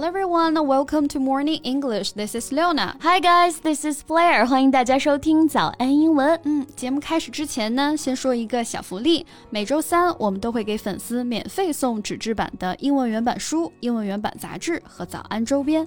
Hello everyone, welcome to Morning English. This is Luna. Hi guys, this is Blair. 欢迎大家收听早安英文。嗯，节目开始之前呢，先说一个小福利。每周三我们都会给粉丝免费送纸质版的英文原版书、英文原版杂志和早安周边。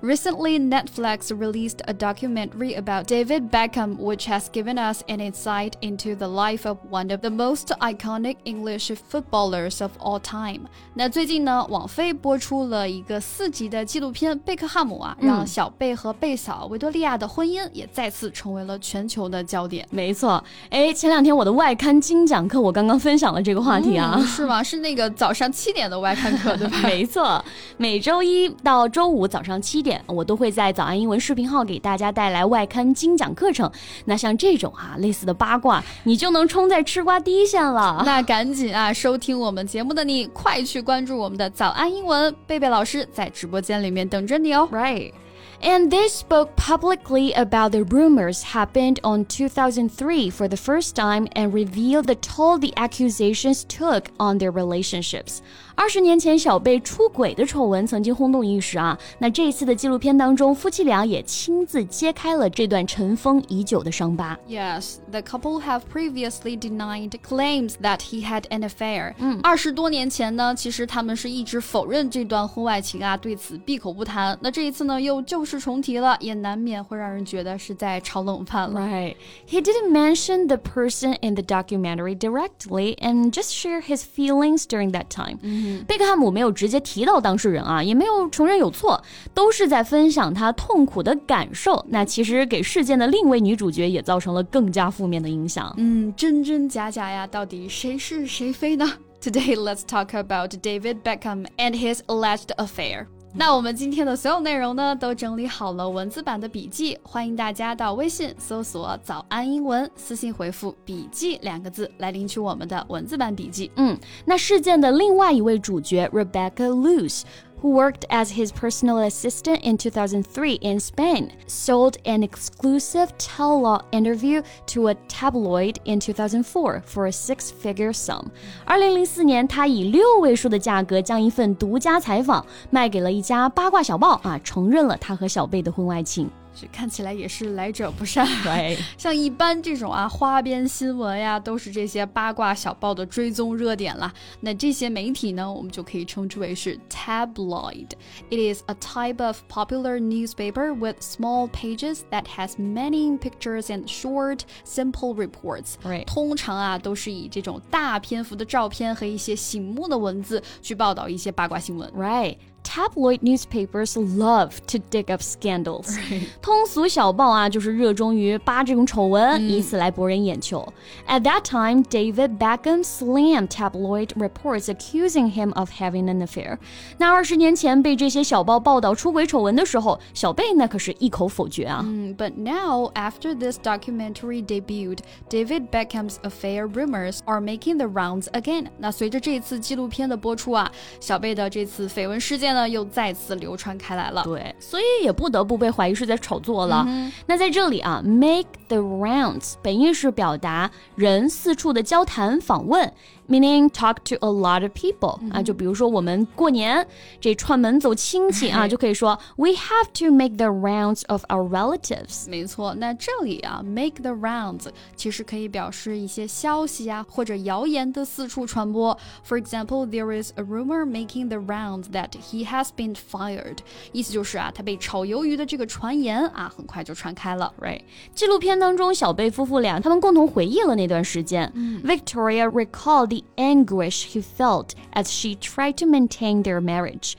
！Recently, Netflix released a documentary about David Beckham, which has given us an insight into the life of one of the most iconic English footballers of all time. 那最近呢，网飞播出了一个四集的纪录片《贝克汉姆》啊，让小贝和贝嫂维多利亚的婚姻也再次成为了全球的焦点。没错，哎，前两天我的外刊精讲课，我刚刚分享了这个话题啊，嗯、是吗？是那个早上七点的外刊课对吧？没错，每周一到周五早上七点。我都会在早安英文视频号给大家带来外刊精讲课程。那像这种啊类似的八卦，你就能冲在吃瓜第一线了。那 赶紧啊，收听我们节目的你，快去关注我们的早安英文，贝贝老师在直播间里面等着你哦。Right. And they spoke publicly about the rumors happened on 2003 for the first time and revealed the toll the accusations took on their relationships. 二十年前，小贝出轨的丑闻曾经轰动一时啊。那这一次的纪录片当中，夫妻俩也亲自揭开了这段尘封已久的伤疤。 Yes, the couple have previously denied claims that he had an affair. 嗯，二十多年前呢，其实他们是一直否认这段婚外情啊，对此闭口不谈。那这一次呢，又旧 事重提了，也难免会让人觉得是在炒冷饭了。 Right. He didn't mention the person in the documentary directly and just share his feelings during that time. 贝克汉姆没有直接提到当事人啊，也没有承认有错，都是在分享他痛苦的感受。那其实给事件的另一位女主角也造成了更加负面的影响。嗯，真真假假呀，到底谁是谁非呢？Today let's talk about David Beckham and his alleged affair. 那我们今天的所有内容呢，都整理好了文字版的笔记，欢迎大家到微信搜索“早安英文”，私信回复“笔记”两个字来领取我们的文字版笔记。嗯，那事件的另外一位主角 Rebecca Luce。who worked as his personal assistant in 2003 in Spain, sold an exclusive tell-all interview to a tabloid in 2004 for a six-figure sum. 二零零四年，他以六位数的价格将一份独家采访卖给了一家八卦小报啊，承认了他和小贝的婚外情。 这看起来也是来者不善。对，像一般这种啊花边新闻呀，都是这些八卦小报的追踪热点啦。那这些媒体呢，我们就可以称之为是 tabloid. It is a type of popular newspaper with small pages that has many pictures and short, simple reports. Right. 通常啊，都是以这种大篇幅的照片和一些醒目的文字去报道一些八卦新闻。Right. Tabloid newspapers love to dig up scandals. 通俗小报啊，就是热衷于扒这种丑闻，以此来博人眼球。At that time, David Beckham slammed tabloid reports accusing him of having an affair. 那二十年前被这些小报报道出轨丑闻的时候，小贝那可是一口否决啊。Mm, but now, after this documentary debuted, David Beckham's affair rumors are making the rounds again. 那随着这次纪录片的播出啊，小贝的这次绯闻事件呢， 又再次流传开来了。对，所以也不得不被怀疑是在炒作了。那在这里啊，make the rounds 本意是表达人四处的交谈访问。meaning talk to a lot of people、啊，就比如说我们过年这串门走亲戚啊，就可以说 we have to make the rounds of our relatives。没错，那这里啊，make the rounds 其实可以表示一些消息啊或者谣言的四处传播。For example, there is a rumor making the rounds that he has been fired。意思就是啊，他被炒鱿鱼的这个传言啊，很快就传开了。 Right，纪录片当中，小贝夫妇俩他们共同回忆了那段时间。Victoria recalled the anguish he felt as she tried to maintain their marriage.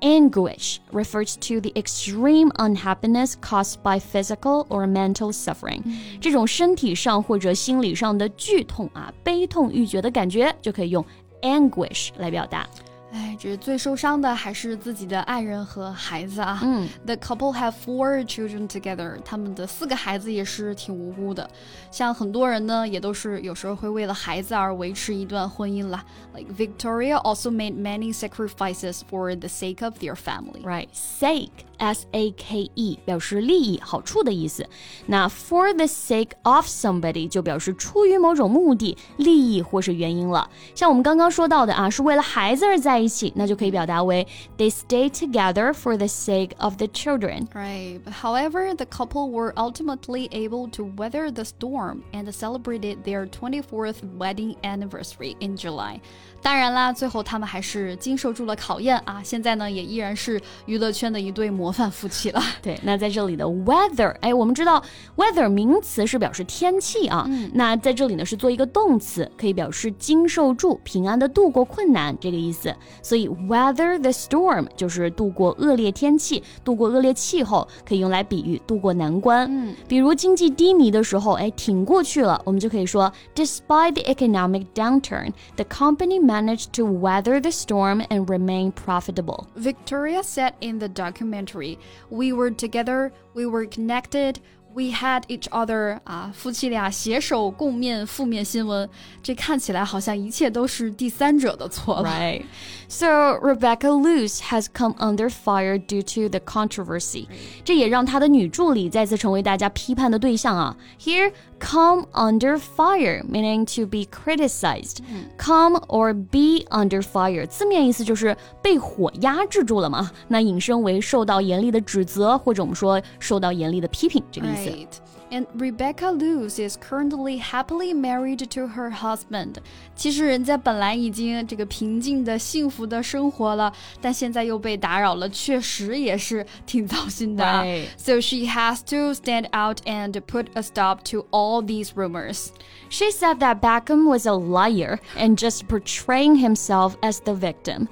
Anguish refers to the extreme unhappiness caused by physical or mental suffering. 这种身体上或者心理上的剧痛啊、悲痛欲绝的感觉，就可以用 anguish 来表达。 哎， 这最受伤的还是自己的爱人和孩子啊。嗯，The couple have four children together。他们的四个孩子也是挺无辜的。像很多人呢，也都是有时候会为了孩子而维持一段婚姻啦。Like Victoria also made many sacrifices for the sake of their family. Right, sake. S A K E 表示利益、好处的意思。那 for the sake of somebody 就表示出于某种目的、利益或是原因了。像我们刚刚说到的啊，是为了孩子而在一起，那就可以表达为 they stay together for the sake of the children. Right. However, the couple were ultimately able to weather the storm and celebrated their 24th wedding anniversary in July. 当然啦，最后他们还是经受住了考验啊！现在呢，也依然是娱乐圈的一对模范夫妻了。对，那在这里的 weather，哎，我们知道 weather 名词是表示天气啊，那在这里呢是做一个动词，可以表示经受住、平安的度过困难这个意思。所以 weather the storm 就是度过恶劣天气、度过恶劣气候，可以用来比喻度过难关。嗯，比如经济低迷的时候，哎，挺过去了，我们就可以说 Despite the economic downturn，the company managed to weather the storm and remain profitable. Victoria said in the documentary, We were together, we were connected, We had each other 啊，夫妻俩携手共面负面新闻，这看起来好像一切都是第三者的错了。Right. So Rebecca Loos has come under fire due to the controversy. 这也让她的女助理再次成为大家批判的对象啊。Here come under fire meaning to be criticized. Come or be under fire 字面意思就是被火压制住了嘛。那引申为受到严厉的指责，或者我们说受到严厉的批评这个意思。Right. And Rebecca Loos is currently happily married to her husband。其实人家本来已经这个平静的、幸福的生活了，但现在又被打扰了，确实也是挺糟心的啊。So she has to stand out and put a stop to all these rumors. She said that Beckham was a liar and just portraying himself as the victim.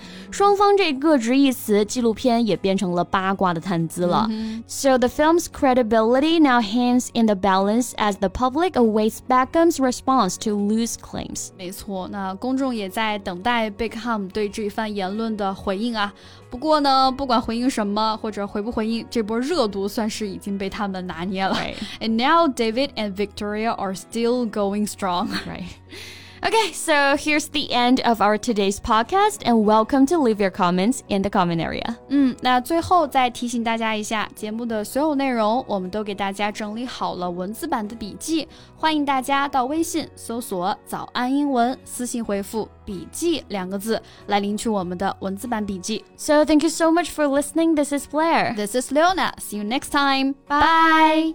so the film's credibility now hangs in the the balance as the public awaits Beckham's response to Lou's claims. 没错，那公众也在等待贝克汉姆对这番言论的回应啊。不过呢，不管回应什么或者回不回应，这波热度算是已经被他们拿捏了。Right. And now David and Victoria are still going strong. Right. Okay, so here's the end of our today's podcast, and welcome to leave your comments in the comment area. 嗯，那最后再提醒大家一下，节目的所有内容我们都给大家整理好了文字版的笔记，欢迎大家到微信搜索“早安英文”，私信回复“笔记”两个字来领取我们的文字版笔记。 So thank you so much for listening. This is Blair. This is Leona. See you next time. Bye.